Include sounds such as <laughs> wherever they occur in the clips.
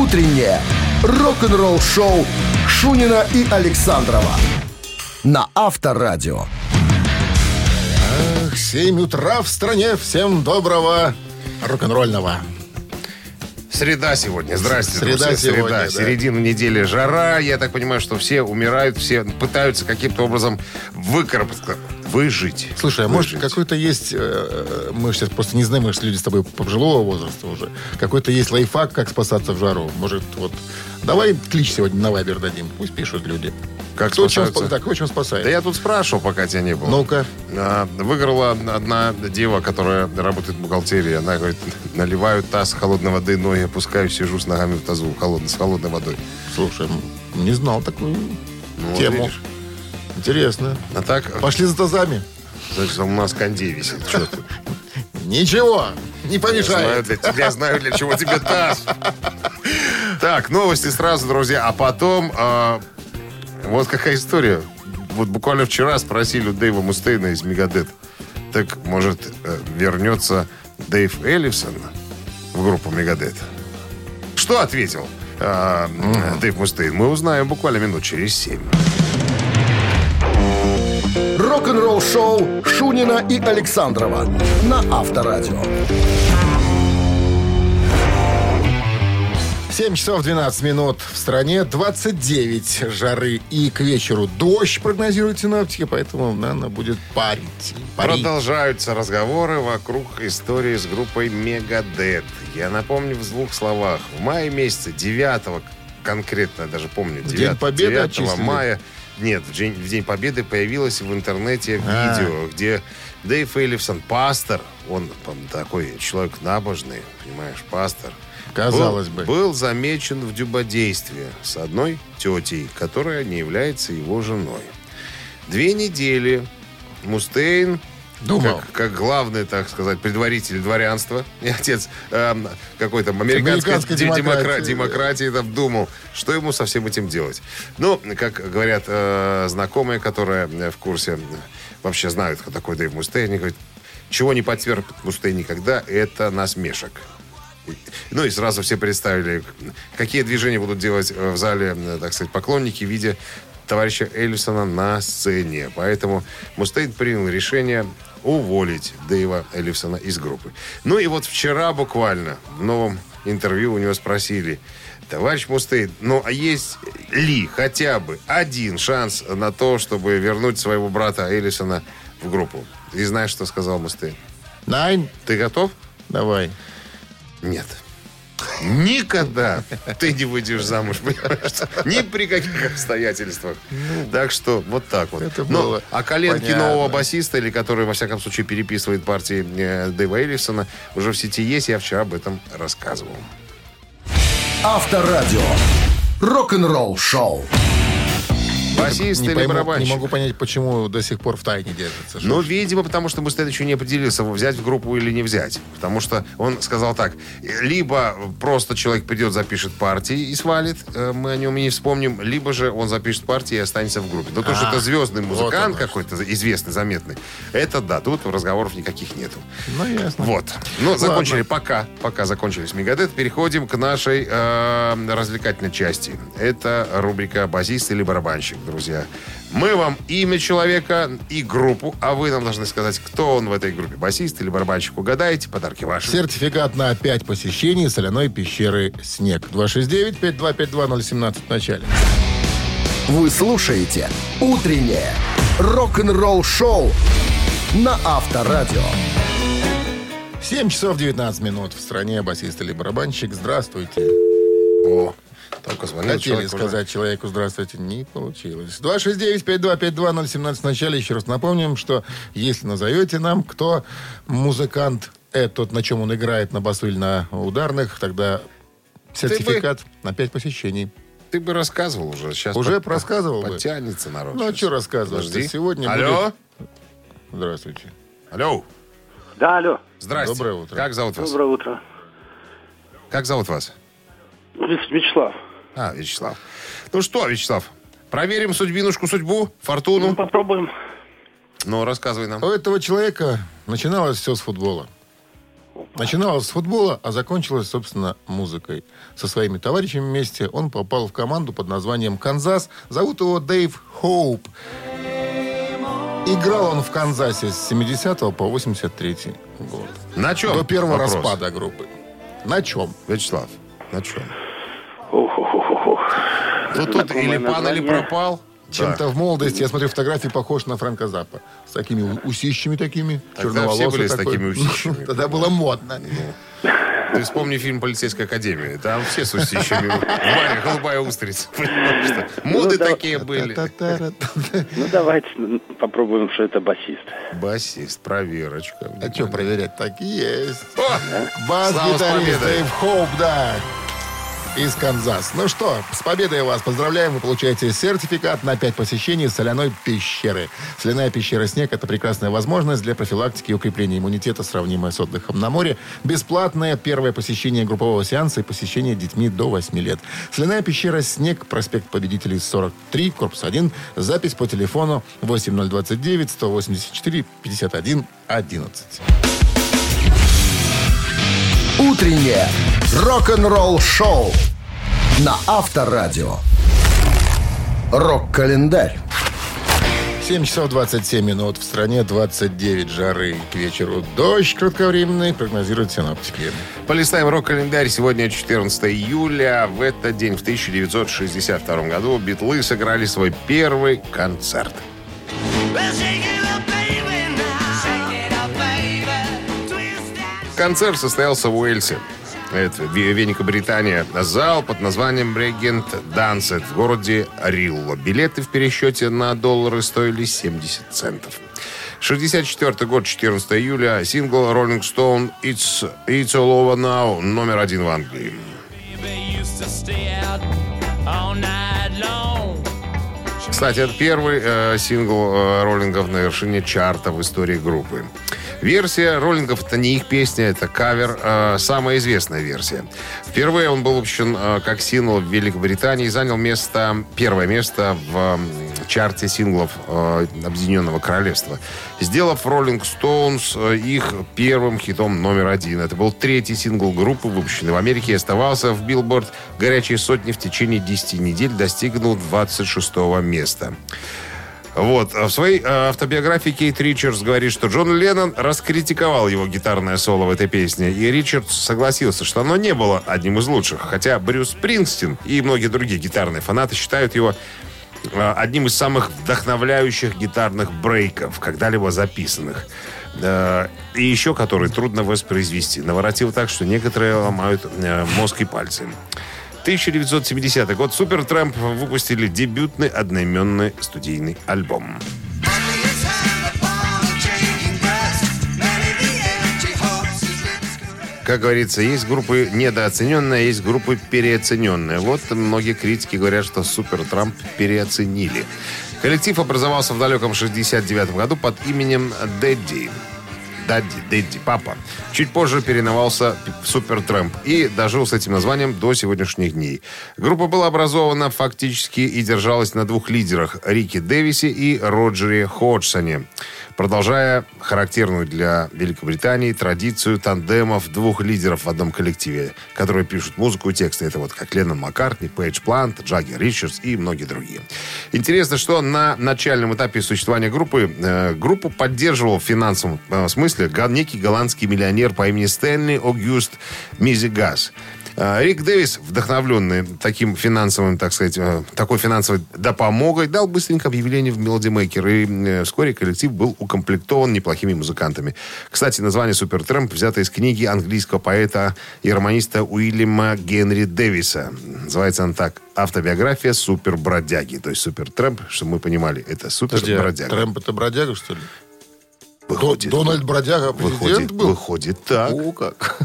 утреннее рок-н-ролл-шоу Шунина и Александрова на Авторадио. 7 утра в стране. Всем доброго рок-н-ролльного. Среда сегодня. Здрасте, Среда друзья. сегодня, Среда. да. Середина недели. Жара. Я так понимаю, что все умирают, все пытаются каким-то образом выкарабкаться, выжить. Слушай, а может какой-то есть, э, мы сейчас просто не знаем, мы же люди с тобой пожилого возраста уже, какой-то есть лайфхак, как спасаться в жару? Может, вот, давай клич сегодня на Вайбер дадим, пусть пишут люди. Как кто чем, спасаются? спа- да, кто чем спасает? Да я тут спрашивал, пока тебя не было. Ну-ка. А, Выиграла одна дева, которая работает в бухгалтерии. Она говорит, наливаю таз холодной воды, ноги опускаю, сижу с ногами в тазу холодной, с холодной водой. Слушай, не знал такую Ну, вот тему. видишь. Интересно. А так, Пошли за тазами. значит, у нас кондей висит. Что ты? Ничего, не Я знаю, помешает. для тебя знаю, для чего тебе таз. Так, новости сразу, друзья. А потом, а, вот какая история. Вот буквально вчера спросили у Дэйва Мустейна из Мегадет. Так, может, э, вернется Дэйв Эллифсон в группу Мегадет? Что ответил а, Дэйв Мустейн? Мы узнаем буквально минут через семь. Рок-н-ролл-шоу Шунина и Александрова на Авторадио. 7 часов 12 минут в стране, 29 жары и к вечеру дождь прогнозируют синаптики, поэтому, наверное, будет парить. Парить. Продолжаются разговоры вокруг истории с группой Мегадет. Я напомню в двух словах. В мае месяце, 9 конкретно, даже помню, 9, День Победы 9 отчислили? мая, нет, в день, в День Победы появилось в интернете А. видео, где Дэйв Эллифсон, пастор, он там, такой человек набожный, понимаешь, пастор, Казалось был, бы. был замечен в дюбодействе с одной тетей, которая не является его женой. Две недели Мустейн, Думал. Как, как главный, так сказать, предваритель дворянства, и отец эм, какой-то американской, Американской де- демокра- демократии. демократии, там, думал, что ему со всем этим делать. Ну, как говорят э, знакомые, которые э, в курсе, э, вообще знают, кто такой Дэйв Мустейн, они говорят, чего не потерпит Мустейн никогда, это насмешек. Ну и сразу все представили, какие движения будут делать э, в зале, э, так сказать, поклонники в виде товарища Эллисона на сцене. Поэтому Мустейн принял решение уволить Дэйва Эллифсона из группы. Ну и вот вчера буквально в новом интервью у него спросили, товарищ Мустейн, ну а есть ли хотя бы один шанс на то, чтобы вернуть своего брата Эллисона в группу? И знаешь, что сказал Мустейн? Найн, Ты готов? давай. Нет. Никогда ты не выйдешь замуж, понимаешь? Ни при каких обстоятельствах. Так что вот так вот. Ну, Это Ну, было а коленки понятно. нового басиста, или который, во всяком случае, переписывает партии э, Дэйва Эллифсона, уже в сети есть. Я вчера об этом рассказывал. Авторадио. Рок-н-ролл-шоу. Басист не, или пойму- барабанщик? не могу понять, почему до сих пор в тайне держится. Ну, видимо, потому что Мустейн еще не определился, взять в группу или не взять. Потому что он сказал так, либо просто человек придет, запишет партии и свалит, э, мы о нем и не вспомним, либо же он запишет партии и останется в группе. Но то, что А, это звездный музыкант какой-то, известный, заметный, это да, тут разговоров никаких нету. Ну, ясно. Вот. Ну, закончили пока. Пока закончились Мегадет. Переходим к нашей э, развлекательной части. Это рубрика «Басист или барабанщик», друзья. Мы вам имя человека и группу, а вы нам должны сказать, кто он в этой группе. Басист или барабанщик. Угадаете, подарки ваши. Сертификат на 5 посещений соляной пещеры «Снег». 269-5252-017 в начале. Вы слушаете «Утреннее рок-н-ролл-шоу» на Авторадио. 7 часов 19 минут в стране. Басист или барабанщик. Здравствуйте. О, только звонил Хотели человек уже. сказать человеку здравствуйте, не получилось. 269-5252-017 в начале. Еще раз напомним, что если назовете нам, кто музыкант этот, на чем он играет, на басу или на ударных, тогда сертификат на 5 посещений. Ты бы рассказывал уже. Сейчас Уже под- рассказывал бы. Подтянется народ. Ну, а что рассказывать? Подожди. Сегодня Алло? Здравствуйте. Алло. Да, алло. Здрасте. Доброе утро. Как зовут вас? Доброе утро. Как зовут вас? Вя- Вячеслав. А, Вячеслав. Ну что, Вячеслав, проверим судьбинушку, судьбу, Ну, фортуну. попробуем. Ну, рассказывай нам. У этого человека начиналось все с футбола. Начиналось с футбола, а закончилось, собственно, музыкой. Со своими товарищами вместе он попал в команду под названием «Канзас». Зовут его Дэйв Хоуп. Играл он в Канзасе с 70 по 83 год. На чем? До первого Вопрос. распада группы. На чем? Вячеслав, на чем? Ну тут или пан, или пропал. Чем-то в молодости, я смотрю, фотографии похож на Фрэнка Заппа. С такими усищами такими, Тогда черноволосый все были с такими усищами. Тогда было модно. Ты вспомни фильм «Полицейская академия». Там все с усищами. <laughs> В баре голубая устрица. Моды Ну такие были. Ну, давайте попробуем, что это басист. Басист, проверочка. А что проверять? Так и есть. Бас-гитарист. Дэйв Хоуп, да. Из Канзас. Ну что, с победой вас поздравляем. Вы получаете сертификат на 5 посещений соляной пещеры. Соляная пещера «Снег» — это прекрасная возможность для профилактики и укрепления иммунитета, сравнимая с отдыхом на море. Бесплатное первое посещение группового сеанса и посещение детьми до 8 лет. Соляная пещера «Снег», проспект Победителей 43, корпус 1. Запись по телефону 8029 184 51 11. Утреннее рок-н-ролл-шоу на Авторадио. Рок-календарь. 7 часов 27 минут. В стране 29 жары. К вечеру дождь кратковременный, прогнозируют синоптики. Полистаем рок-календарь. Сегодня 14 июля. В этот день, в 1962 году, Битлы сыграли свой первый концерт. Концерт состоялся в Уэльсе. Это Ве- Великобритания. Зал под названием Регент Дансет в городе Рилло. Билеты в пересчете на доллары стоили 70 центов. 64 год, 14 июля. Сингл Rolling Stone It's, It's All Over Now номер один в Англии. Кстати, это первый э, сингл э, роллингов на вершине чарта в истории группы. Версия роллингов это не их песня, это кавер, э, самая известная версия. Впервые он был выпущен э, как сингл в Великобритании и занял место, первое место в м, чарте синглов э, Объединенного Королевства, сделав Rolling Stones э, их первым хитом номер один. Это был третий сингл группы, выпущенный в Америке, и оставался в Билборд горячей сотни в течение 10 недель, достигнул 26 места. Вот. А В своей э, автобиографии Кейт Ричардс говорит, что Джон Леннон раскритиковал его гитарное соло в этой песне. И Ричардс согласился, что оно не было одним из лучших. Хотя Брюс Спрингстин и многие другие гитарные фанаты считают его э, одним из самых вдохновляющих гитарных брейков, когда-либо записанных. И еще который трудно воспроизвести. Наворотил так, что некоторые ломают э, мозг и пальцы. 1970 год Супертрэмп выпустили дебютный одноименный студийный альбом. Как говорится, есть группы недооцененные, есть группы переоцененные. Вот многие критики говорят, что Супер Трамп переоценили. Коллектив образовался в далеком 69 году под именем Дэдди. Дадди, Дэдди, папа. Чуть позже переименовался в Супер Трэмп и дожил с этим названием до сегодняшних дней. Группа была образована фактически и держалась на двух лидерах Рике Дэвисе и Роджере Ходжсоне, продолжая характерную для Великобритании традицию тандемов двух лидеров в одном коллективе, которые пишут музыку и тексты. Это вот как Леннон Маккартни, Пейдж Плант, Джаггер Ричардс и многие другие. Интересно, что на начальном этапе существования группы э, группу поддерживал в финансовом э, смысле га- некий голландский миллионер по имени Стэнли Огюст Мизигас. Э, Рик Дэвис, вдохновленный таким финансовым, так сказать, э, такой финансовой допомогой, дал быстренько объявление в Melody Maker, и э, вскоре коллектив был укомплектован неплохими музыкантами. Кстати, название Супертрэмп взято из книги английского поэта и романиста Уильяма Генри Дэвиса. Называется он так «Автобиография супербродяги». То есть Супертрэмп, чтобы мы понимали, это супербродяга. Трэмп это бродяга, что ли? Выходит, Дональд Бродяга президент выходит, был? выходит так. О, как.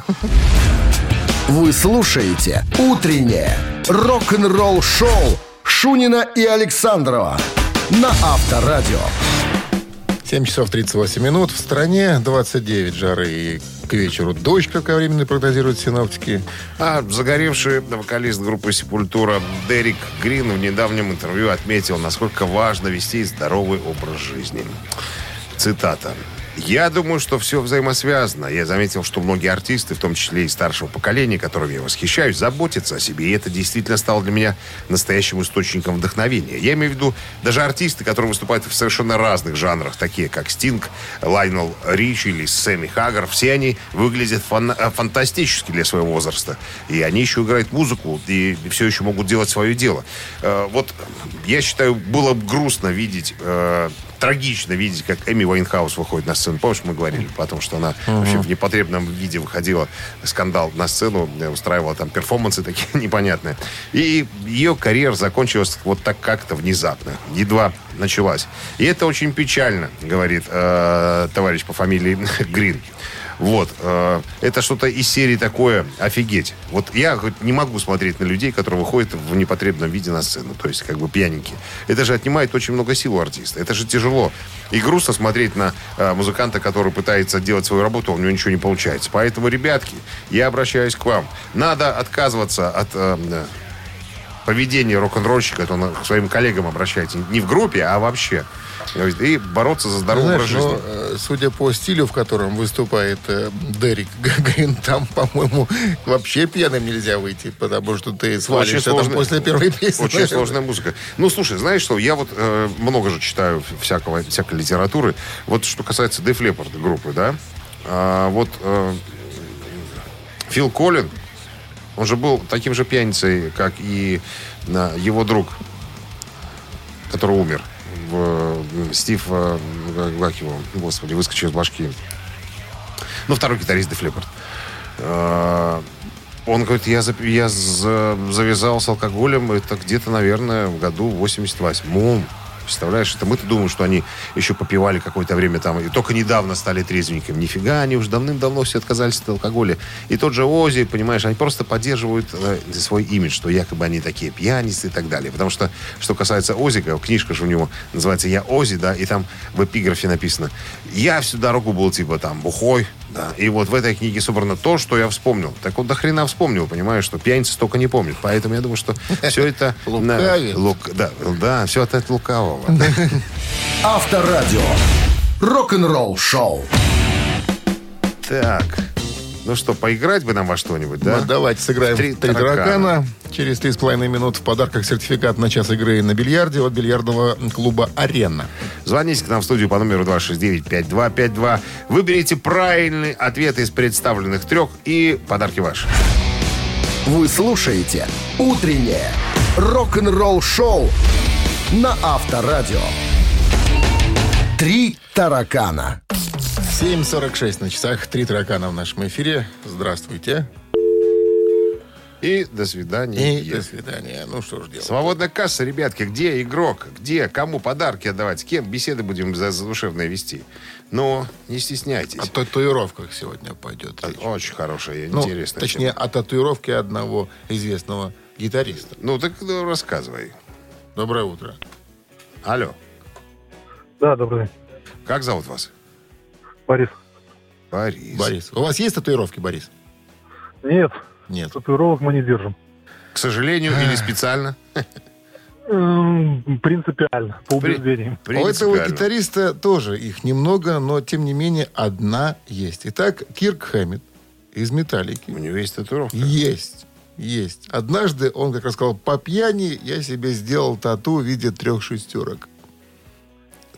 Вы слушаете «Утреннее рок-н-ролл-шоу» Шунина и Александрова на Авторадио. 7 часов 38 минут. В стране 29 жары и к вечеру дождь кратковременный прогнозируют синоптики. А загоревший вокалист группы «Сепультура» Дерек Грин в недавнем интервью отметил, насколько важно вести здоровый образ жизни. Цитата. Я думаю, что все взаимосвязано. Я заметил, что многие артисты, в том числе и старшего поколения, которым я восхищаюсь, заботятся о себе. И это действительно стало для меня настоящим источником вдохновения. Я имею в виду даже артисты, которые выступают в совершенно разных жанрах, такие как Стинг, Лайонел Ричи или Сэмми Хаггар. Все они выглядят фан- э, фантастически для своего возраста. И они еще играют музыку и все еще могут делать свое дело. Э, Вот я считаю, было бы грустно видеть э, трагично видеть, как Эми Уайнхаус выходит на сцену. Помнишь, мы говорили, потому что она вообще в непотребном виде выходила, скандал на сцену, э, устраивала там перформансы такие <laughs> непонятные. И ее карьера закончилась вот так как-то внезапно, едва началась. И это очень печально, говорит э, товарищ по фамилии <laughs> Грин. Вот. э, это что-то из серии такое офигеть. Вот я не могу смотреть на людей, которые выходят в непотребном виде на сцену. То есть как бы пьяненькие. Это же отнимает очень много сил у артиста. Это же тяжело. И грустно смотреть на э, музыканта, который пытается делать свою работу, а у него ничего не получается. Поэтому, ребятки, я обращаюсь к вам. Надо отказываться от э, поведения рок-н-ролльщика, то он к своим коллегам обращается. Не в группе, а вообще. И бороться за здоровый образ Знаешь, жизни. ну, э, судя по стилю, в котором выступает э, Дерек <laughs> Грин, там, по-моему, вообще пьяным нельзя выйти, потому что ты свалишься там сложно. после первой <laughs> песни. Очень сложная музыка. Ну, слушай, знаешь что, я вот э, много же читаю всякого, всякой литературы. Вот что касается Def Leppard группы, да, а, вот э, Фил Коллин, он же был таким же пьяницей, как и э, его друг, который умер. Э, Стив, э, как его, господи, выскочил из башки. Ну, второй гитарист Def Leppard. Э, Он говорит, я, зап- я за- завязал с алкоголем, это где-то, наверное, в году 88-м. Представляешь, это мы-то думаем, что они еще попивали какое-то время там, и только недавно стали трезвенниками. Нифига, они уже давным-давно все отказались от алкоголя. И тот же Ози, понимаешь, они просто поддерживают э, свой имидж, что якобы они такие пьяницы и так далее. Потому что, что касается Озика, книжка же у него называется «Я Ози», да, и там в эпиграфе написано «Я всю дорогу был типа там бухой, да, и вот в этой книге собрано то, что я вспомнил. Так вот, до хрена вспомнил, понимаешь, что пьяницы столько не помнят. Поэтому я думаю, что <laughs> все это... Лук- Да, да, все это от лукавого. <laughs> Авторадио. Рок-н-ролл шоу. Так, ну что, поиграть бы нам во что-нибудь, да? Ну, давайте сыграем Три три, таракана. таракана. Через три с половиной минут в подарках сертификат на час игры на бильярде от бильярдного клуба «Арена». Звоните к нам в студию по номеру 269-5252. Выберите правильный ответ из представленных трех, и подарки ваши. Вы слушаете «Утреннее рок-н-ролл-шоу» на Авторадио. «Три таракана». 7.46 на часах. Три таракана в нашем эфире. Здравствуйте. И до свидания. И до свидания. Ну что ж делать. Свободная касса, ребятки. Где игрок? Где? Кому подарки отдавать? С кем беседы будем за задушевные вести? Но не стесняйтесь. О татуировках сегодня пойдет речь. Очень хорошая, Ну, интересная точнее, тема. о татуировке одного известного гитариста. Ну, так ну, рассказывай. Доброе утро. Алло. Да, добрый день. Как зовут вас? Борис. Борис. Борис. У вас есть татуировки, Борис? Нет, Нет. татуировок мы не держим. К сожалению или специально? Эм, Принципиально, по При- убеждениям. <laughs> У этого гитариста тоже их немного, но тем не менее одна есть. Итак, Кирк Хэммит из «Металлики». У него есть татуировка. Есть. Есть. Однажды он как раз сказал, по пьяни я себе сделал тату в виде трех шестерок.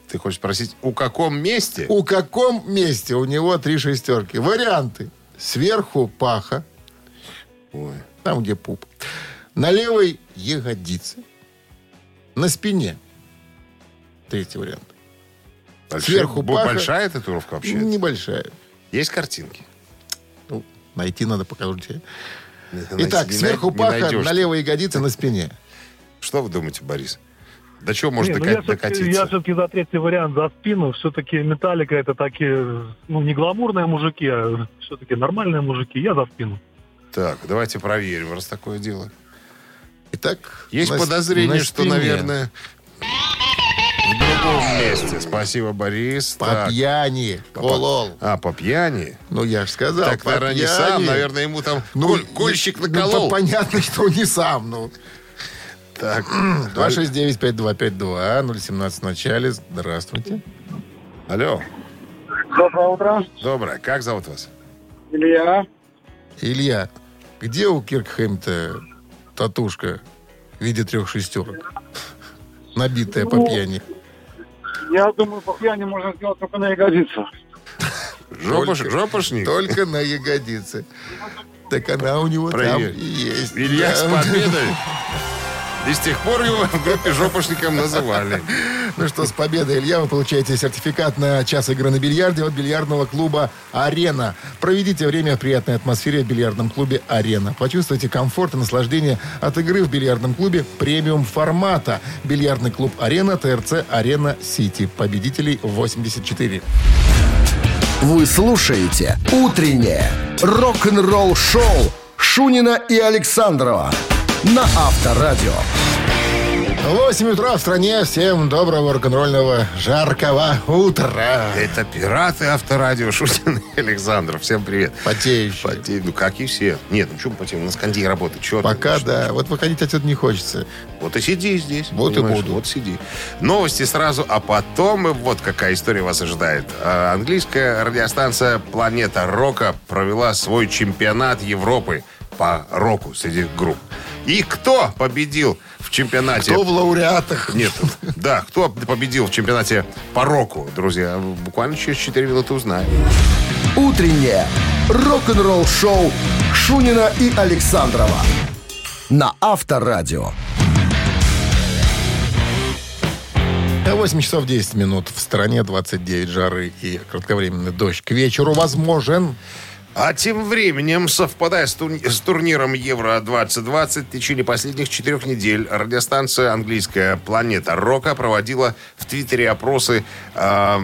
Ты хочешь спросить, у каком месте? У каком месте у него три шестерки? Варианты. Сверху паха, Ой. там, где пуп. На левой ягодице. На спине. Третий вариант. Большая- Сверху паха. Большая татуировка вообще? Небольшая. Есть картинки? Ну, найти надо, покажите. Найти Итак, не сверху паха, на левой ягодице, на спине. Что вы думаете, Борис? До чего может Не, ну дока- я все-таки, докатиться? я все-таки за третий вариант, за спину. Все-таки металлика это такие, ну, не гламурные мужики, а все-таки нормальные мужики. Я за спину. Так, давайте проверим, раз такое дело. Итак, Есть на подозрение, на что, спине. наверное, в другом месте. Спасибо, Борис. По Так. пьяни. По- Олол. А, по пьяни? Ну, я же сказал, так, по наверное, не пьяни. сам. Наверное, ему там коль- кольщик ну, наколол. по- понятно, что не сам. Ну, Так. <clears throat> 269-5252, 017 в начале. Здравствуйте. Алло. Доброе утро. Доброе. Как зовут вас? Илья. Илья, где у Киркхэм-то татушка в виде трех шестерок? <laughs> Набитая по Ну, пьяни. Я думаю, по пьяни можно сделать только на ягодицу. Жопош, <laughs> Только- жопошник? Только на ягодице. Так она у него там Проверь. и есть. Илья с Да. победой. <laughs> И с тех пор его в группе жопошником называли. Ну что, с победой, Илья, вы получаете сертификат на час игры на бильярде от бильярдного клуба «Арена». Проведите время в приятной атмосфере в бильярдном клубе «Арена». Почувствуйте комфорт и наслаждение от игры в бильярдном клубе премиум формата. Бильярдный клуб «Арена», ТРЦ «Арена Сити». Победителей 84. Вы слушаете «Утреннее рок-н-ролл-шоу» Шунина и Александрова на Авторадио. 8 утра в стране. Всем доброго рок-н-ролльного жаркого утра. Это пираты авторадио Шутин и Александров. Всем привет. Потеющие. Поте- Ну, как и все. Нет, ну что мы потеем? У нас кондей работает. Ты? Пока, Что- да. Вот выходить отсюда не хочется. Вот и сиди здесь. Вот и понимаешь? буду. Вот сиди. Новости сразу, а потом и вот какая история вас ожидает. А, Английская радиостанция «Планета Рока» провела свой чемпионат Европы по року среди групп. И кто победил в чемпионате? Кто в лауреатах? Нет, да, кто победил в чемпионате по року, друзья? Буквально через 4 минуты узнаем. Утреннее рок-н-ролл-шоу Шунина и Александрова на Авторадио. 8 часов 10 минут. В стране 29 жары и кратковременный дождь. К вечеру возможен. А тем временем, совпадая с, тур- с турниром Евро-2020, в течение последних четырех недель радиостанция английская «Планета Рока» проводила в Твиттере опросы, <clears throat> э,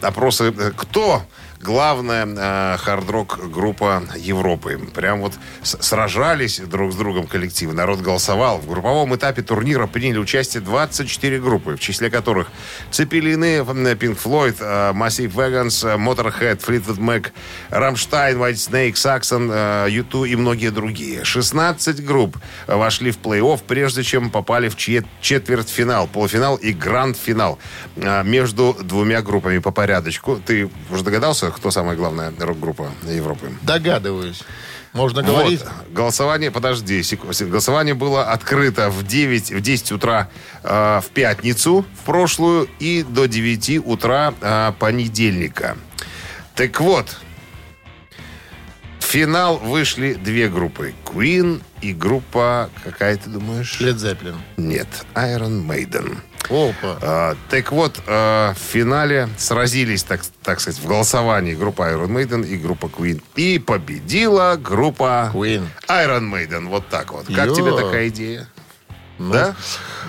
опросы кто главная э, хард-рок группа Европы. Прям вот сражались друг с другом коллективы. Народ голосовал. В групповом этапе турнира приняли участие 24 группы, в числе которых Цеппелины, Pink Floyd, э, Massive Wagons, э, Motorhead, Fleetwood Mac, Rammstein, Whitesnake, Saxon, э, U2 и многие другие. 16 групп вошли в плей-офф, прежде чем попали в чет- четвертьфинал, полуфинал и гранд-финал э, между двумя группами по порядочку. Ты уже догадался, кто самая главная рок-группа Европы? Догадываюсь. Можно говорить? Вот. Голосование, подожди, секу- сек- голосование было открыто в 9, в 10 утра э, в пятницу в прошлую и до 9 утра э, понедельника. Так вот, в финал вышли две группы. Queen и группа, какая ты думаешь? Лед Зеппелин. Нет, Iron Maiden. Опа. А, так вот, а, в финале сразились, так, так сказать, в голосовании группа Iron Maiden и группа Queen. И победила группа Queen. Iron Maiden. Вот так вот. Как Йо. тебе такая идея? Да?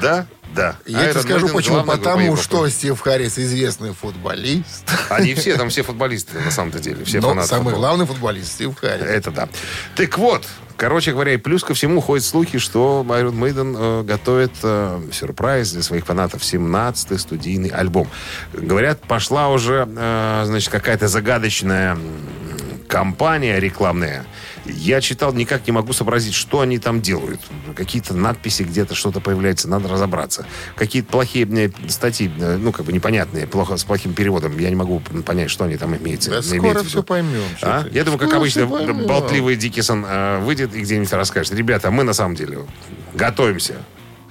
Да? Да. Я тебе Iron скажу Maiden почему. Потому что Стив Харрис известный футболист. Они все, там все футболисты, на самом-то деле. Все Но фанаты самый футбола. главный футболист Стив Харрис. Это да. Так вот, короче говоря, и плюс ко всему ходят слухи, что Iron Maiden э, готовит э, сюрприз для своих фанатов. 17-й студийный альбом. Говорят, пошла уже, э, значит, какая-то загадочная м, кампания рекламная. Я читал, никак не могу сообразить, что они там делают. Какие-то надписи где-то что-то появляется, надо разобраться. Какие-то плохие э, статьи, э, ну, как бы непонятные, плохо, с плохим переводом. Я не могу понять, что они там имеются. Да имеют скоро виду. все поймем. А? Я думаю, как обычно, болтливый Дикисон э, выйдет и где-нибудь расскажет. Ребята, мы на самом деле готовимся.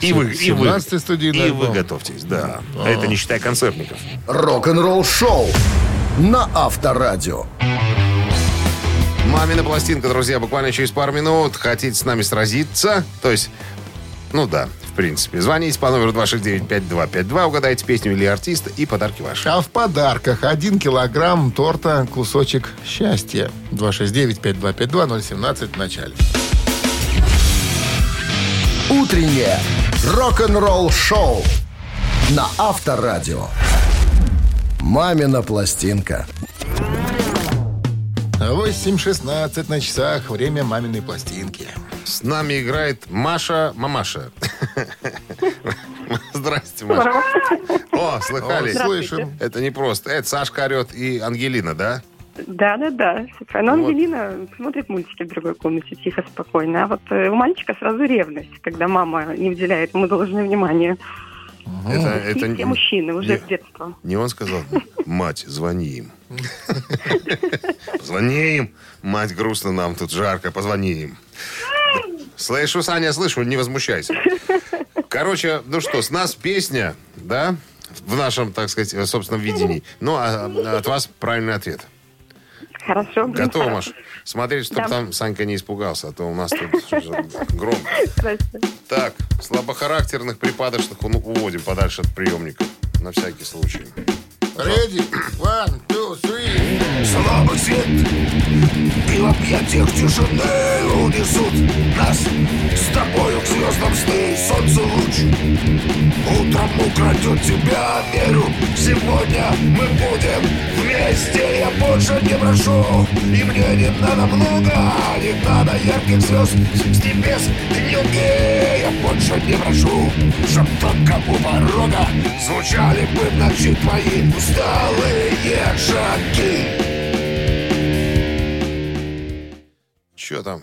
И вы, и вы, 17-й студийный и вы готовьтесь, да. Это не считая концертников. Рок-н-ролл-шоу на Авторадио. Мамина пластинка, друзья, буквально через пару минут. Хотите с нами сразиться? То есть, ну да, в принципе. Звоните по номеру 269-5252, угадайте песню или артиста и подарки ваши. А в подарках один килограмм торта «Кусочек счастья». 269-5252-017 в начале. Утреннее рок-н-ролл-шоу на Авторадио. «Мамина пластинка». 8.16 на часах. Время маминой пластинки. С нами играет Маша Мамаша. <laughs> Здрасте, Маша. О, слыхали? Слышим. Это не просто. Это Сашка орет и Ангелина, да? Да, да, да. Но Вот. Ангелина смотрит мультики в другой комнате тихо, спокойно. А вот э, у мальчика сразу ревность, когда мама не уделяет ему должное внимание. Это, это И все не- мужчины уже не- с детства. Не он сказал, мать, звони им. Звони им. Мать, грустно нам, тут жарко, позвони им. Слышу, Саня, слышу, не возмущайся. Короче, ну что, с нас песня, да, в нашем, так сказать, собственном видении. Ну, а от вас правильный ответ. Хорошо. Готово, хорошо. Маш? Смотреть, чтобы Да. там Санька не испугался, а то у нас тут громко. Хорошо. Так, слабохарактерных, припадочных уводим подальше от приемника. На всякий случай. Ready? One, two, three. Слабый свет. И в объятиях тишины унесут Нас. С тобою к звездам сны Солнце луч. Утром украдет тебя Верю, сегодня мы будем вместе. Я больше не прошу. И мне не надо много Не надо ярких звезд. С небес дневки Я больше не прошу. Чтоб только у порога Звучали бы ночи твои Усталые шаги Че там?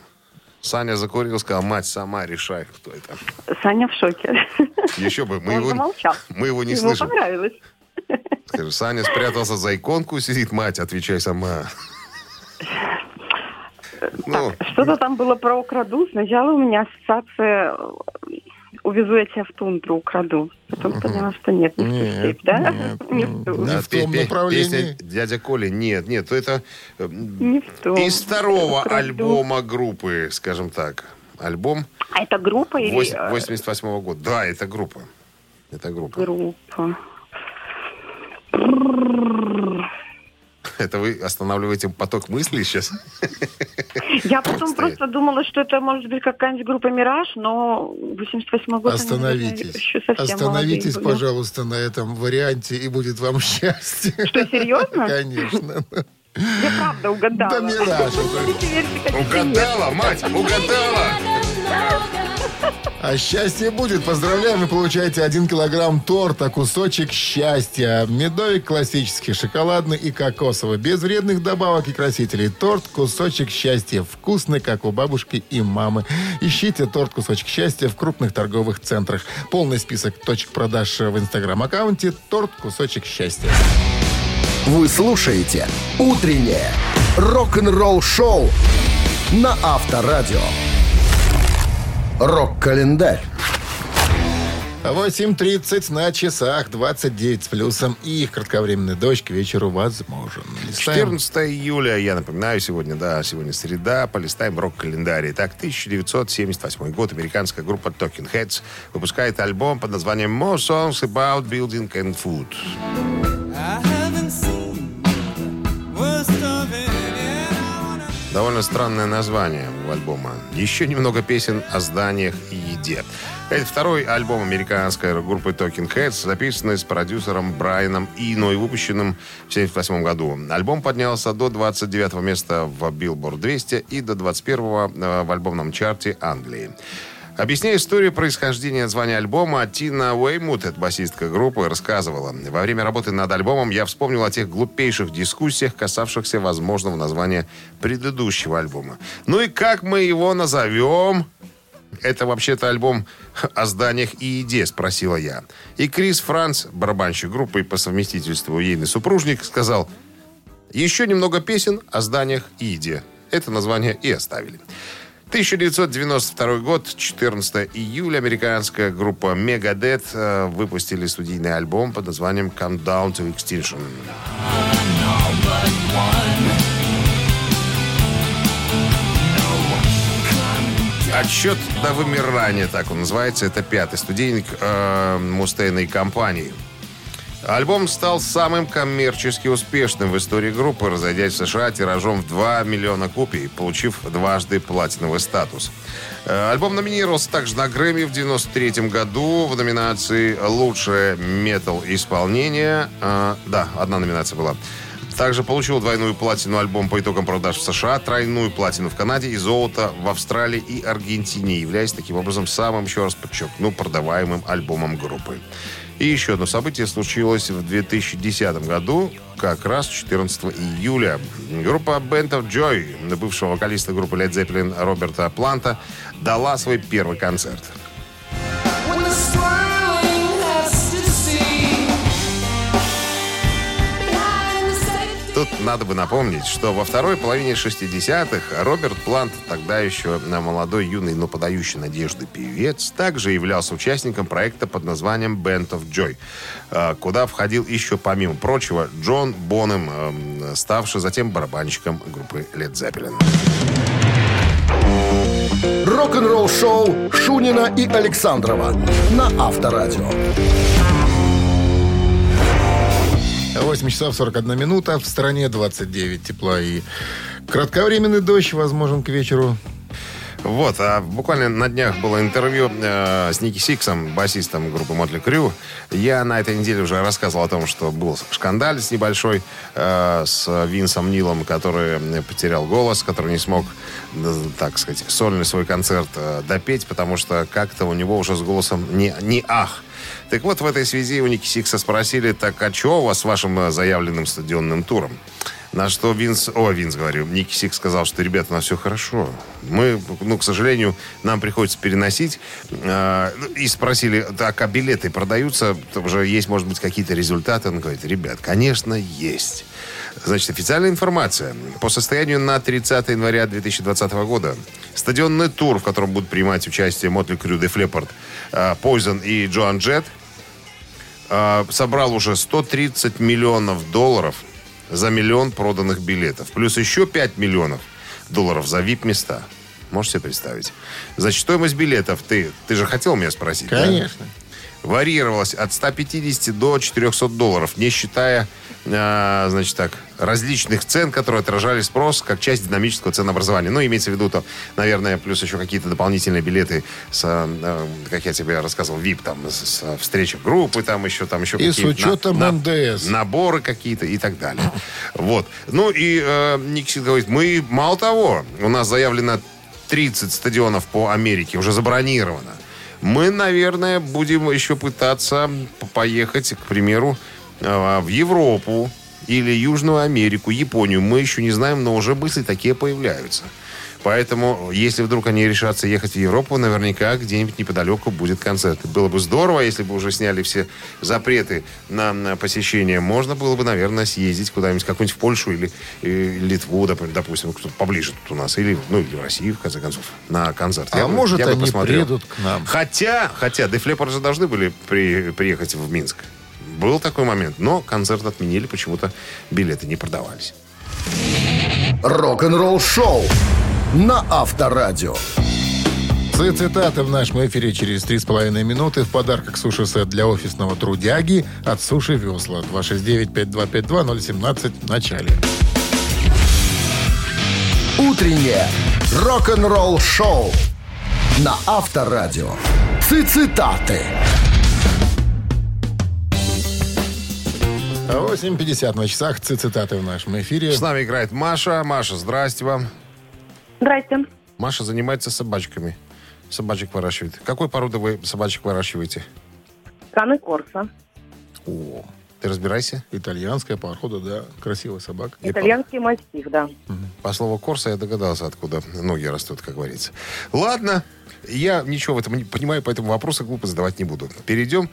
Саня закурил, сказал, мать, сама решай, кто это. Саня в шоке. Еще бы, мы Он его, замолчал. <laughs> мы его не Ему слышим. понравилось. Скажи, Саня спрятался за иконку, сидит, мать, отвечай сама. Ну, Что-то там было про украду. Сначала у меня ассоциация э, увезу я тебя в тундру, украду. Потом поняла, что нет, не <laughs> в ту Нет, степь, да? нет, Не в ту. Не а в том направлении. Песня дядя Коля, нет, нет, это э, Не в том. из второго Украду. альбома группы, скажем так. Альбом А это группа или... вось- э, 88 года. Да, это группа. Это группа. Группа. Это вы останавливаете поток мыслей сейчас? Я потом Стоит. просто думала, что это может быть какая-нибудь группа «Мираж», но 88 год... Остановитесь. еще совсем Остановитесь, были. пожалуйста, на этом варианте, и будет вам счастье. Что, серьезно? Конечно. Я правда угадала. Да мираж. Угадала, мать, угадала! А счастье будет. Поздравляем, вы получаете один килограмм торта, кусочек счастья. Медовик классический, шоколадный и кокосовый. Без вредных добавок и красителей. Торт «Кусочек счастья». Вкусный, как у бабушки и мамы. Ищите торт «Кусочек счастья» в крупных торговых центрах. Полный список точек продаж в инстаграм-аккаунте «Торт «Кусочек счастья». Вы слушаете «Утреннее рок-н-ролл-шоу» на Авторадио. Рок-календарь. 8.30 на часах, 29 с плюсом. И кратковременный дождь к вечеру возможен. Листаем. 14 июля, я напоминаю, сегодня, да, сегодня среда, полистаем рок-календарь. Итак, 1978 год, американская группа Talking Heads выпускает альбом под названием More Songs About Building and Food. Довольно странное название у альбома. Еще немного песен о зданиях и еде. Это второй альбом американской группы Talking Heads, записанный с продюсером Брайаном Ино и выпущенным в 1978 году. Альбом поднялся до 29 места в Billboard 200 и до 21 в альбомном чарте Англии. Объясняя историю происхождения названия альбома, Тина Уэймут, это басистка группы, рассказывала. Во время работы над альбомом я вспомнил о тех глупейших дискуссиях, касавшихся возможного названия предыдущего альбома. Ну и как мы его назовем? Это вообще-то альбом о зданиях и еде, спросила я. И Крис Франц, барабанщик группы и по совместительству ейный супружник, сказал, еще немного песен о зданиях и еде. Это название и оставили. 1992 год, 14 июля, американская группа Megadeth э, выпустили студийный альбом под названием Come Down to Extinction. Отсчет до вымирания, так он называется. Это пятый студийник э, Мустейной компании. Альбом стал самым коммерчески успешным в истории группы, разойдясь в США тиражом в 2 миллиона копий, получив дважды платиновый статус. Э, Альбом номинировался также на Грэмми в 93 году в номинации «Лучшее метал-исполнение». Э, Да, одна номинация была. Также получил двойную платину альбом по итогам продаж в США, тройную платину в Канаде и золото в Австралии и Аргентине, являясь таким образом самым, еще раз подчеркну, продаваемым альбомом группы. И еще одно событие случилось в 2010 году, как раз 14 июля. Группа Band of Joy, бывшего вокалиста группы Led Zeppelin Роберта Планта, дала свой первый концерт. Тут надо бы напомнить, что во второй половине 60-х Роберт Плант, тогда еще молодой, юный, но подающий надежды певец, также являлся участником проекта под названием Band of Joy, э, куда входил еще, помимо прочего, Джон Бонем, э, ставший затем барабанщиком группы Led Zeppelin. Рок-н-ролл шоу Шунина и Александрова на Авторадио. 8 часов 41 минута. В стране 29 тепла и кратковременный дождь возможен к вечеру. Вот, а буквально на днях было интервью э, с Ники Сиксом, басистом группы Мотли Крю. Я на этой неделе уже рассказывал о том, что был скандал небольшой э, с Винсом Нилом, который потерял голос, который не смог, э, так сказать, сольный свой концерт э, допеть, потому что как-то у него уже с голосом не, не ах. Так вот, в этой связи у Никки Сикса спросили, так а что у вас с вашим э, заявленным стадионным туром? На что Винс, о, Винс, говорю, Никки Сикс сказал, что, ребята, у нас все хорошо. Мы, ну, к сожалению, нам приходится переносить. Э, и спросили, так, а билеты продаются? Уже есть, может быть, какие-то результаты? Он говорит, ребят, конечно, есть. Значит, официальная информация. По состоянию на 30 января 2020 года стадионный тур, в котором будут принимать участие Мотли Крю, Деф Леппорт, Poison и Джоан Джет, э, собрал уже 130 миллионов долларов – за миллион проданных билетов. Плюс еще 5 миллионов долларов за VIP-места. Можете себе представить? Значит, стоимость билетов, ты, ты же хотел меня спросить, Конечно. Да? Варьировалась от 150 до 400 долларов, не считая а, значит так, различных цен, которые отражали спрос как часть динамического ценообразования. Ну, имеется в виду, то, наверное, плюс еще какие-то дополнительные билеты с, э, как я тебе рассказывал, VIP, там, с, с встречи группы, там еще, там еще И с какие-то... учетом на- НДС. Наборы какие-то и так далее. Вот. Ну, и э, Никсит говорит, мы, мало того, у нас заявлено 30 стадионов по Америке, уже забронировано. Мы, наверное, будем еще пытаться поехать, к примеру, в Европу или Южную Америку, Японию. Мы еще не знаем, но уже мысли такие появляются. Поэтому, если вдруг они решатся ехать в Европу, наверняка где-нибудь неподалеку будет концерт. Было бы здорово, если бы уже сняли все запреты на, на посещение. Можно было бы, наверное, съездить куда-нибудь, какую-нибудь в Польшу или, э, Литву, доп- допустим, кто-то поближе тут у нас. Или, ну, или в Россию, в конце концов, на концерт. А Я бы- может, я бы они посмотрел. приедут к нам. Хотя, хотя, Leppard же должны были при- приехать в Минск. Был такой момент, но концерт отменили, почему-то билеты не продавались. Рок-н-ролл шоу на Авторадио. Цитаты в нашем эфире через 3,5 минуты. В подарках суши-сет для офисного трудяги от Суши Весла. 269-5252-017 в начале. Утреннее рок-н-ролл шоу на Авторадио. Цитаты. 8.50 на часах. Цитаты в нашем эфире. С нами играет Маша. Маша, здрасте вам. Здрасте. Маша занимается собачками. Собачек выращивает. Какой породы вы собачек выращиваете? Каны Корса. О, ты разбирайся. Итальянская, походу, да. Красивая собака. Итальянский мастиф, да. По слову Корса я догадался, откуда ноги растут, как говорится. Ладно, я ничего в этом не понимаю, поэтому вопросы глупо задавать не буду. Перейдем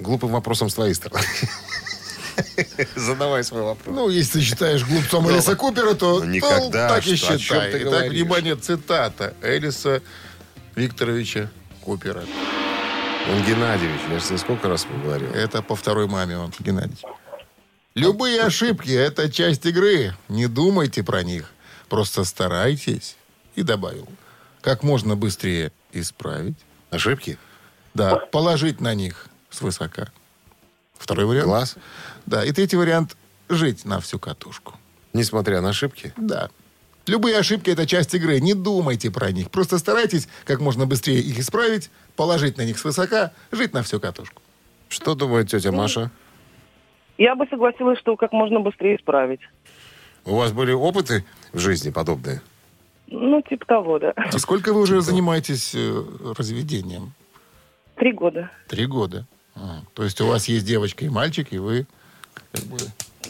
глупым вопросам с твоей стороны. <laughs> Задавай свой вопрос. Ну, если ты считаешь глупцом Элиса Купера, то Ну, никогда, ну, так и считай. Итак, внимание, цитата Элиса Викторовича Купера. Он Геннадьевич, я же тебе сколько раз говорил. Это по второй маме он, Геннадий. Любые ошибки – это часть игры. Не думайте про них. Просто старайтесь. И добавил. Как можно быстрее исправить. Ошибки? Да, положить на них свысока. Второй вариант. Класс. Да, и третий вариант – жить на всю катушку. Несмотря на ошибки. Да. Любые ошибки – это часть игры. Не думайте про них. Просто старайтесь как можно быстрее их исправить, положить на них свысока, жить на всю катушку. Что думает тетя Маша? Я бы согласилась, что как можно быстрее исправить. У вас были опыты в жизни подобные? Ну, типа того, да. А сколько вы уже занимаетесь э, разведением? Три года. Три года. А, то есть у вас есть девочка и мальчик, и вы... как бы-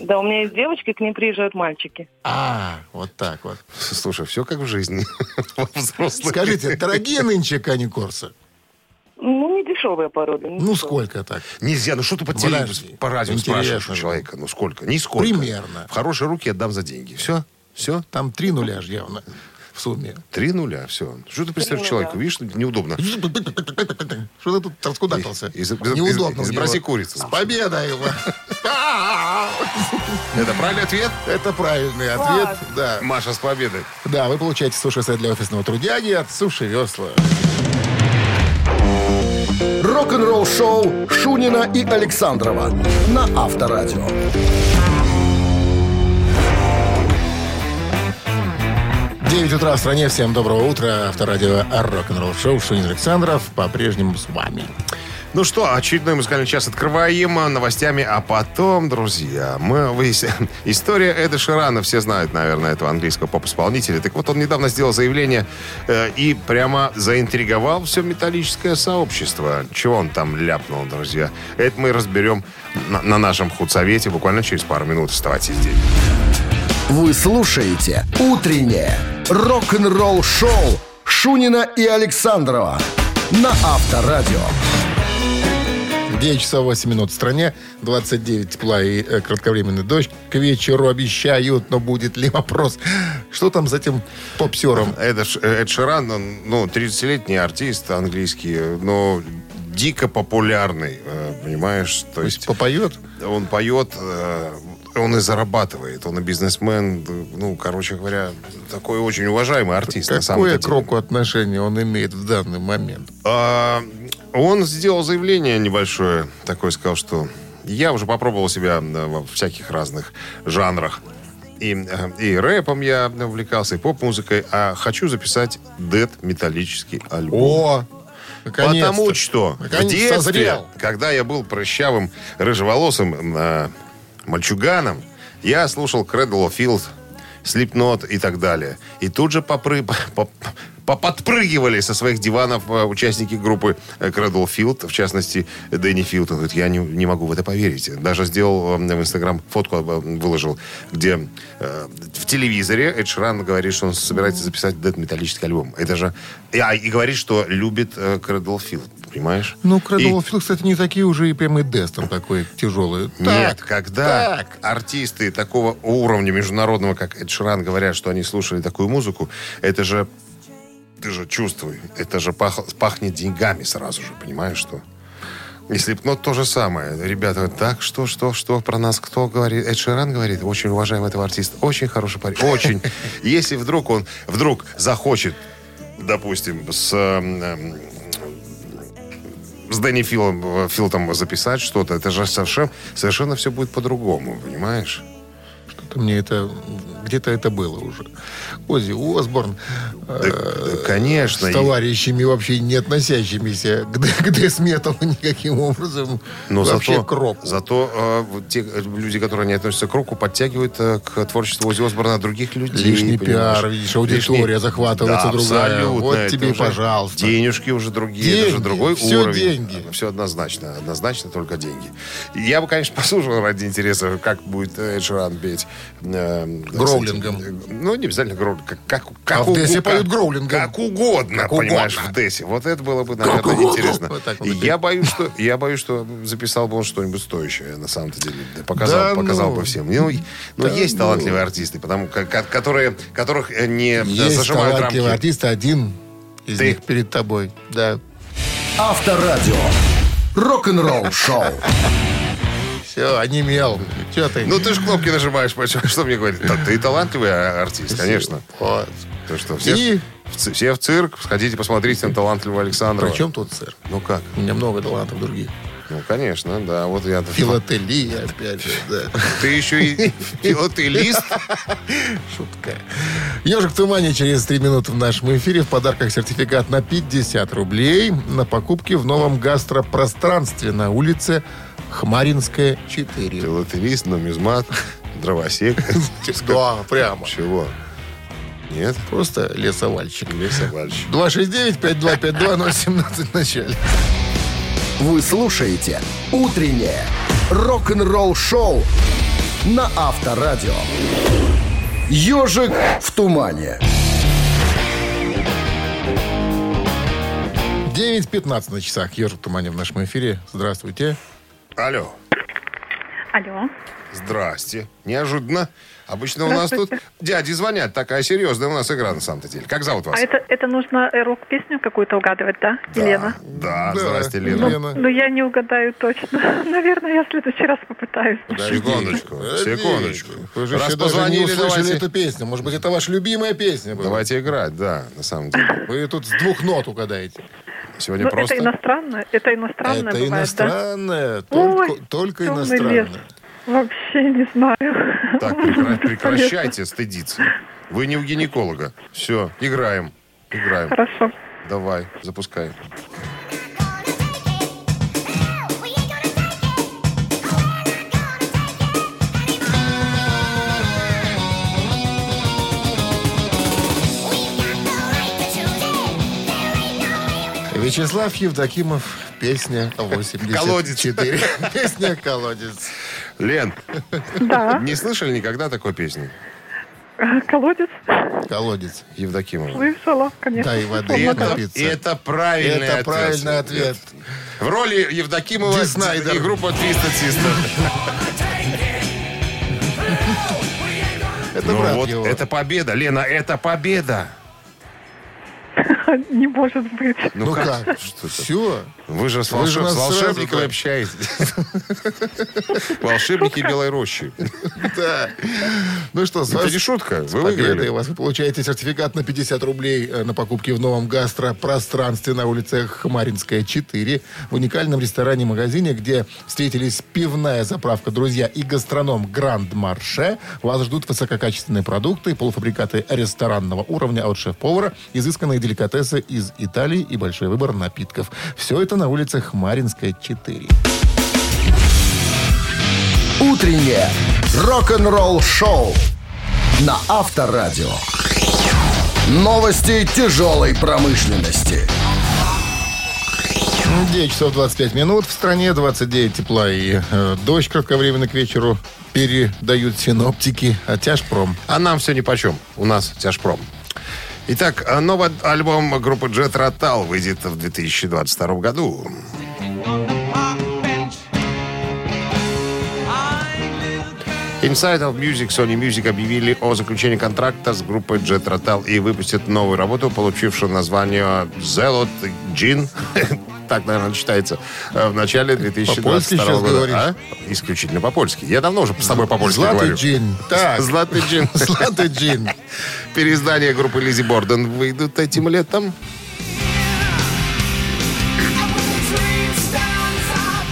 Да, у меня есть девочки, к ним приезжают мальчики. А, вот так вот. Слушай, все как в жизни. <laughs> Скажите, дорогие нынче Кани Корса? Ну, не дешевая порода. не Ну, дешевая. сколько так? Нельзя, ну что ты по, Подожди. по радио спрашиваешь у человека? Ну сколько? Нисколько. Нисколько. Примерно. В хорошие руки отдам за деньги. Все? Все? Там три нуля же явно в сумме. Три нуля, все. Что ты представляешь человеку? Видишь, неудобно. Что ты тут из- Неудобно. него. курицу. С победой его. <laughs> Это правильный ответ? Это правильный ответ. Да. Маша, с победой. Да, вы получаете суши-сет для офисного трудяги от Суши Весла. Рок-н-ролл шоу Шунина и Александрова на Авторадио. 9 утра в стране. Всем доброго утра. Авторадио Рок-н-ролл шоу Шунин Александров по-прежнему с вами. Ну что, очередной музыкальный час открываем новостями, а потом, друзья, мы выясним. <laughs> История Эда Ширана, все знают, наверное, этого английского поп-исполнителя. Так вот, он недавно сделал заявление э, и прямо заинтриговал все металлическое сообщество. Чего он там ляпнул, друзья? Это мы разберем на, на нашем худсовете буквально через пару минут. Оставайтесь здесь. Вы слушаете «Утреннее рок-н-ролл-шоу» Шунина и Александрова на Авторадио. 9 часов 8 минут в стране, 29 тепла и э, кратковременный дождь. К вечеру обещают, но будет ли вопрос? Что там за этим попсером? Эд, Ш- Эд Ширан, он, ну, 30-летний артист английский, но дико популярный, э, понимаешь? То То есть есть попоет? он поет, э, он и зарабатывает, он и бизнесмен, ну, короче говоря, такой очень уважаемый артист. на самом Какое деле. к року отношение он имеет в данный момент? А, он сделал заявление небольшое, такое сказал, что я уже попробовал себя э, во всяких разных жанрах. И, э, и рэпом я увлекался, и поп-музыкой, а хочу записать дед металлический альбом. О. Потому что в детстве, созрел. когда я был прыщавым, рыжеволосым э, мальчуганом, я слушал Cradle of Field, Slipknot и так далее. И тут же попры... <laughs> поп- со своих диванов э, участники группы э, Cradle Field, в частности, Дэнни Филд. Он говорит, я не, не могу в это поверить. Даже сделал э, в Инстаграм фотку выложил, где э, в телевизоре Эд Ширан говорит, что он собирается записать дед металлический альбом. Это же... И, а, и говорит, что любит э, Cradle Field. Понимаешь? Ну, И- of Filth, кстати, не такие уже и прямой Дест там такой тяжелый. Нет, Так, когда так. артисты такого уровня международного, как Эд Ширан, говорят, что они слушали такую музыку, это же, ты же чувствуй, это же пах- пахнет деньгами сразу же, понимаешь, что? И Слепнот то же самое. Ребята говорят, так, что, что, что, про нас кто говорит? Эд Ширан говорит, очень уважаемый этого артиста, очень хороший парень, очень. <laughs> Если вдруг он, вдруг захочет, допустим, с... с Дэнни Филом, э, Филтом записать что-то, это же совершенно, совершенно все будет по-другому, понимаешь? Мне это... Где-то это было уже. Оззи Осборн э, Да, конечно. с и- товарищами, вообще не относящимися к, к дэс-металу <laughs> никаким образом. но вообще зато, к року. зато э, те э, люди, которые не относятся к року, подтягивают э, к творчеству Оззи Осборна других людей. Лишний понимаешь? пиар, видишь, аудитория захватывается Да, другая. абсолютно. Вот Это тебе и уже пожалуйста. Денежки уже другие, это Деньги, же другой всё уровень. деньги. Все однозначно, однозначно только деньги. Я бы, конечно, <laughs> послушал ради интереса, как будет э, Эд Ширан петь. Э, Гроулингом. кстати, Ну, не обязательно гроулингом. Как, как, как А в Дессе поют как- гроулингом. Как угодно, Как понимаешь, угодно. в Дессе. Вот это было бы, наверное, интересно. Вот вот И я боюсь, что <laughs> я боюсь, что записал бы он что-нибудь стоящее, на самом-то деле. Показал, Да показал ну. бы всем. Ну, и- ну, Да есть ну. талантливые артисты, потому ко- ко- которые, которых э, не Есть зажимают рамки. артист, один из Ты. них перед тобой. Да. Авторадио. Рок-н-ролл шоу. Все, онемел. Че ты? Ну, ты же кнопки нажимаешь, почему? Что мне говорит? Да, ты талантливый а- артист, конечно. Вот. Ты что, все, И в, все в цирк, сходите посмотрите на талантливого Александра. при чем тут сэр? Ну как? У меня много талантов других. Ну, конечно, да. Вот я... Филателия, опять же, да. Ты еще и филателист? <laughs> Шутка. Ежик в тумане через три минуты в нашем эфире. В подарках сертификат на 50 рублей на покупки в новом гастропространстве на улице Хмаринская, 4. Филателист, нумизмат, дровосек. <laughs> Да, прямо. Чего? Нет? Просто лесовальщик. Лесовальщик. 269-5252-017 в начале. Вы слушаете «Утреннее рок-н-ролл-шоу» на Авторадио. «Ежик в тумане». 9.15 на часах. Ежик в тумане в нашем эфире. Здравствуйте. Алло. Алло. Здрасте. Неожиданно. Обычно у нас тут дяди звонят. Такая серьезная у нас игра на самом-то деле. Как зовут вас? А это, это нужно э, рок-песню какую-то угадывать, да, Елена? Да, Да, здрасте, Лена. Лена. Ну, я не угадаю точно. <laughs> Наверное, я в следующий раз попытаюсь. Секундочку, Подождите. секундочку. Вы же Раз еще даже не позвонили, услышали давайте, эту песню. Может быть, это ваша любимая песня была? давайте играть, да, на самом деле. Вы тут с двух нот угадаете. Сегодня Ну, просто... это иностранное, это иностранное это бывает, иностранное. да? Ой, Только, только темный иностранное. лес. Вообще не знаю. Так, прекра- прекращайте стыдиться. Вы не у гинеколога. Все, играем. Играем. Хорошо. Давай, запускай. Вячеслав Евдокимов, песня 84. Колодец. <laughs> Песня «Колодец». Лен, Да. не слышали никогда такой песни? Колодец. Колодец. Евдокимова. Слышала, конечно. Дай воды И это, напиться. и это правильный Это ответ. правильный ответ. В роли Евдокимова Ди Снайдер. и группа Twisted Sister. Это Ну брат вот, его. это победа, Лена, это победа. <laughs> <laughs> Не может быть. Ну как? Что это? Все. Вы же с, Вы же волшеб- нас с сразу, волшебниками да. общаетесь. <laughs> Волшебники Белой Рощи. <laughs> Да. Ну что, с Это не шутка. Вы выиграли. вас. Вы получаете сертификат на 50 рублей э, на покупки в новом гастропространстве на улице Хмаринская, 4. В уникальном ресторане-магазине, где встретились пивная заправка «Друзья» и гастроном «Гранд Марше». Вас ждут высококачественные продукты, полуфабрикаты ресторанного уровня от шеф-повара, изысканные деликатесы из Италии и большой выбор напитков. Все это на улице Хмаринская, 4. Утреннее рок-н-ролл-шоу на Авторадио. Новости тяжелой промышленности. 9 часов 25 минут. В стране 29 тепла и э, дождь кратковременно к вечеру передают синоптики. А тяжпром. А нам все нипочем. У нас тяжпром. Итак, а новый альбом группы Jet Rotal выйдет в 2022 году. Inside of Music, Sony Music объявили о заключении контракта с группой Jet Rotal и выпустят новую работу, получившую название Zelot Gin. <laughs> Так, наверное, читается. э, В начале 2022 По-польски сейчас года. говоришь? А? Исключительно по-польски. Я давно уже с тобой по-польски Златый говорю. джин. Так. Златый джин. <laughs> Златый джин. Переиздания группы Лизи Борден выйдут этим летом.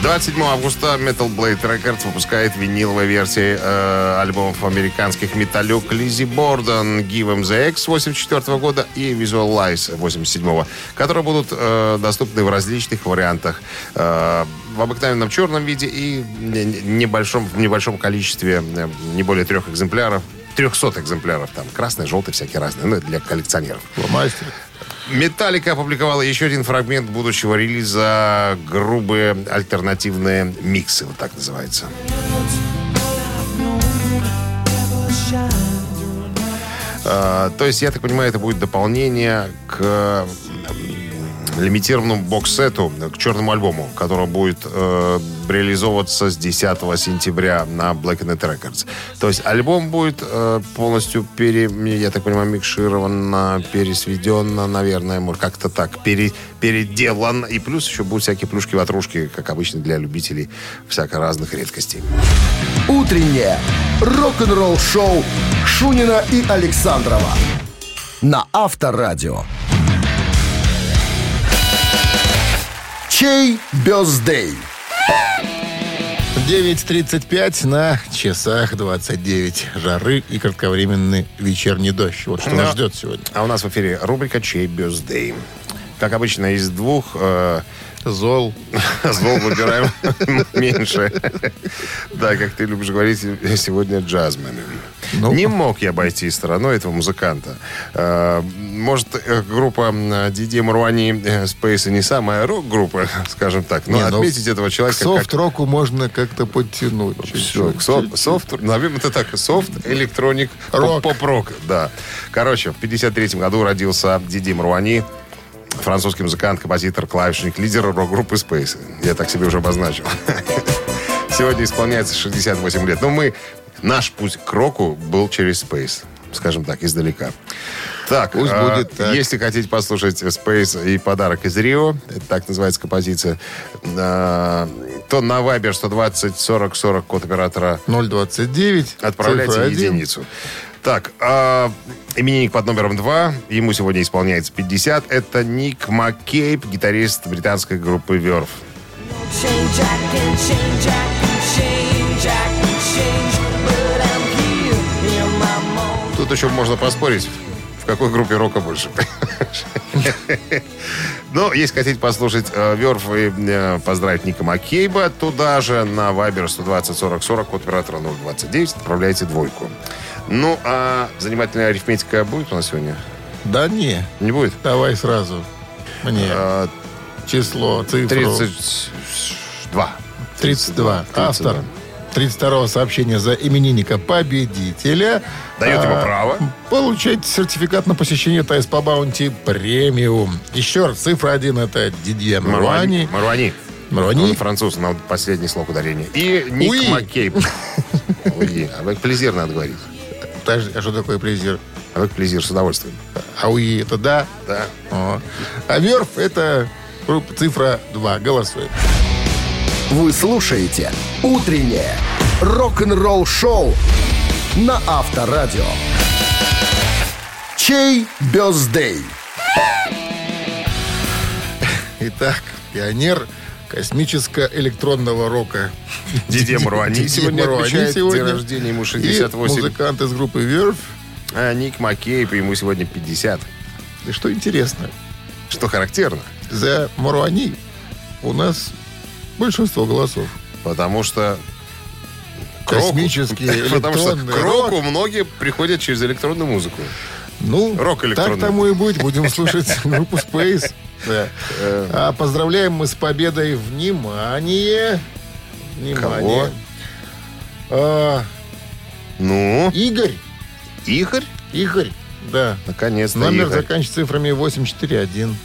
27 августа Metal Blade Records выпускает виниловые версии э, альбомов американских металлюк Лизи Борден, Give 'em the X 84 года и Visualize 87 которые будут э, доступны в различных вариантах. Э, в обыкновенном черном виде и не- не- небольшом, в небольшом количестве, э, не более трех экземпляров. 300 экземпляров там. Красный, желтый, всякие разные. Ну, для коллекционеров. Мастер. Металлика опубликовала еще один фрагмент будущего релиза грубые альтернативные миксы, вот так называется. А, то есть, я так понимаю, это будет дополнение к лимитированному бокс-сету, к черному альбому, который будет э, реализовываться с 10 сентября на Black Net Records. То есть альбом будет э, полностью, пере, я так понимаю, микширован, пересведен, наверное, может, как-то так, пере, переделан. И плюс еще будут всякие плюшки-ватрушки, как обычно для любителей всяко разных редкостей. Утреннее рок-н-ролл-шоу Шунина и Александрова на Авторадио. Чей бездей? 9.35 на часах 29 жары и кратковременный вечерний дождь. Вот что Да. нас ждет сегодня. А у нас в эфире рубрика «Чей бюздей». Как обычно, из двух э, Зол. <laughs> зол выбираем <laughs> меньше. Да, как ты любишь говорить, сегодня джазмен. Ну. Не мог я обойти стороной этого музыканта. Э, Может, э, группа Диди Маруани э, Space и не самая рок-группа, <laughs> скажем так, но Не, ну, отметить этого К человека как софт-року можно как-то подтянуть. все, чуть-чуть. софт, софт, наверное, это так, софт, электроник, Рок. поп-рок, да. Короче, в 53 году родился Диди Маруани. французский музыкант, композитор, клавишник, лидер рок-группы Space. Я так себе уже обозначил. <laughs> Сегодня исполняется 68 лет. Но мы, наш путь к року был через Space. Скажем так, издалека. Так, Пусть а, будет так. если хотите послушать Space и подарок из Рио, это так называется композиция, а, то на Viber 120 40 40 код оператора 029. Отправляйте единицу. Так, а, именинник под номером 2. Ему сегодня исполняется 50. Это Ник Маккейб, гитарист британской группы Верф. Тут еще можно поспорить, в какой группе рока больше. Но если хотите послушать э, Верф и э, поздравить Ника Маккейба, туда же на Viber 120 40 40 от оператора 029 отправляйте двойку. Ну, а занимательная арифметика будет у нас сегодня? Да не, Не будет? давай сразу. Мне А, число, цифру. 32. 32. 32. Автор 32-го сообщения за именинника победителя. Дает ему а, право. Получать сертификат на посещение Тайс по Баунти премиум. Еще раз, цифра один это Дидье Маруани. Маруани. Маруани. Он француз, на последний слог ударения. И Ник Уи. Маккейб. <laughs> Уи. А плезир надо говорить. Подожди, а что такое презир? Avec плезир с удовольствием. Ауи это да. Да. О. А верф это цифра 2. Голосуем. Вы слушаете «Утреннее рок-н-ролл-шоу» на Авторадио. Чей бездей? Итак, пионер космическо-электронного рока. Дидье Маруани Дидье сегодня отмечает сегодня. день рождения, ему И 68. музыкант из группы Верф. А Ник Маккейб, ему сегодня 50. И что интересно, Что характерно. за Маруани у нас большинство голосов. Потому что... к року- Космический, <laughs> Потому что к року многие приходят через электронную музыку. Ну, Рок так тому и быть. Будем <laughs> слушать <laughs> группу Space. Да. А поздравляем мы с победой. Внимание! Внимание. А, Ну, Игорь. Игорь? Игорь. Да. Наконец-то Номер Игорь. заканчивается цифрами 841.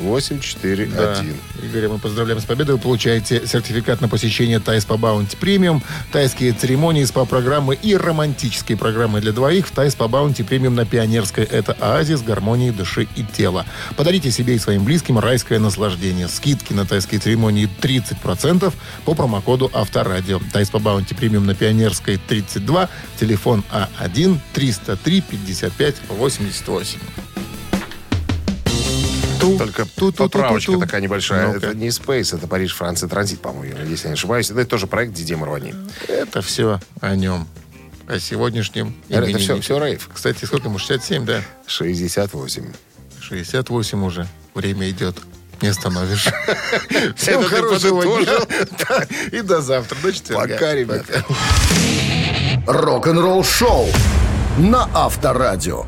841. Да. Игоря, а мы поздравляем с победой. Вы получаете сертификат на посещение Тай СПА Баунти Премиум, тайские церемонии, СПА-программы и романтические программы для двоих в Тай СПА Баунти Премиум на Пионерской. Это оазис гармонии души и тела. Подарите себе и своим близким райское наслаждение. Скидки на тайские церемонии 30% по промокоду Авторадио. Тайс по Баунти Премиум на Пионерской 32, телефон А1 303 55 88 ту, только ту, ту, поправочка ту, ту, ту. такая небольшая. ну Это не Space, это Париж, Франция, Транзит, по-моему, если я не ошибаюсь. Это тоже проект Диди Мрони. Это все о нем. О сегодняшнем Это все, все рейв. Кстати, сколько ему? 67, да? 68. 68 уже. Время идет. Не остановишь. <laughs> Всем Это ты хорошего дня. <laughs> И до завтра, до четверга. Пока, ребята. Рок-н-ролл шоу на Авторадио.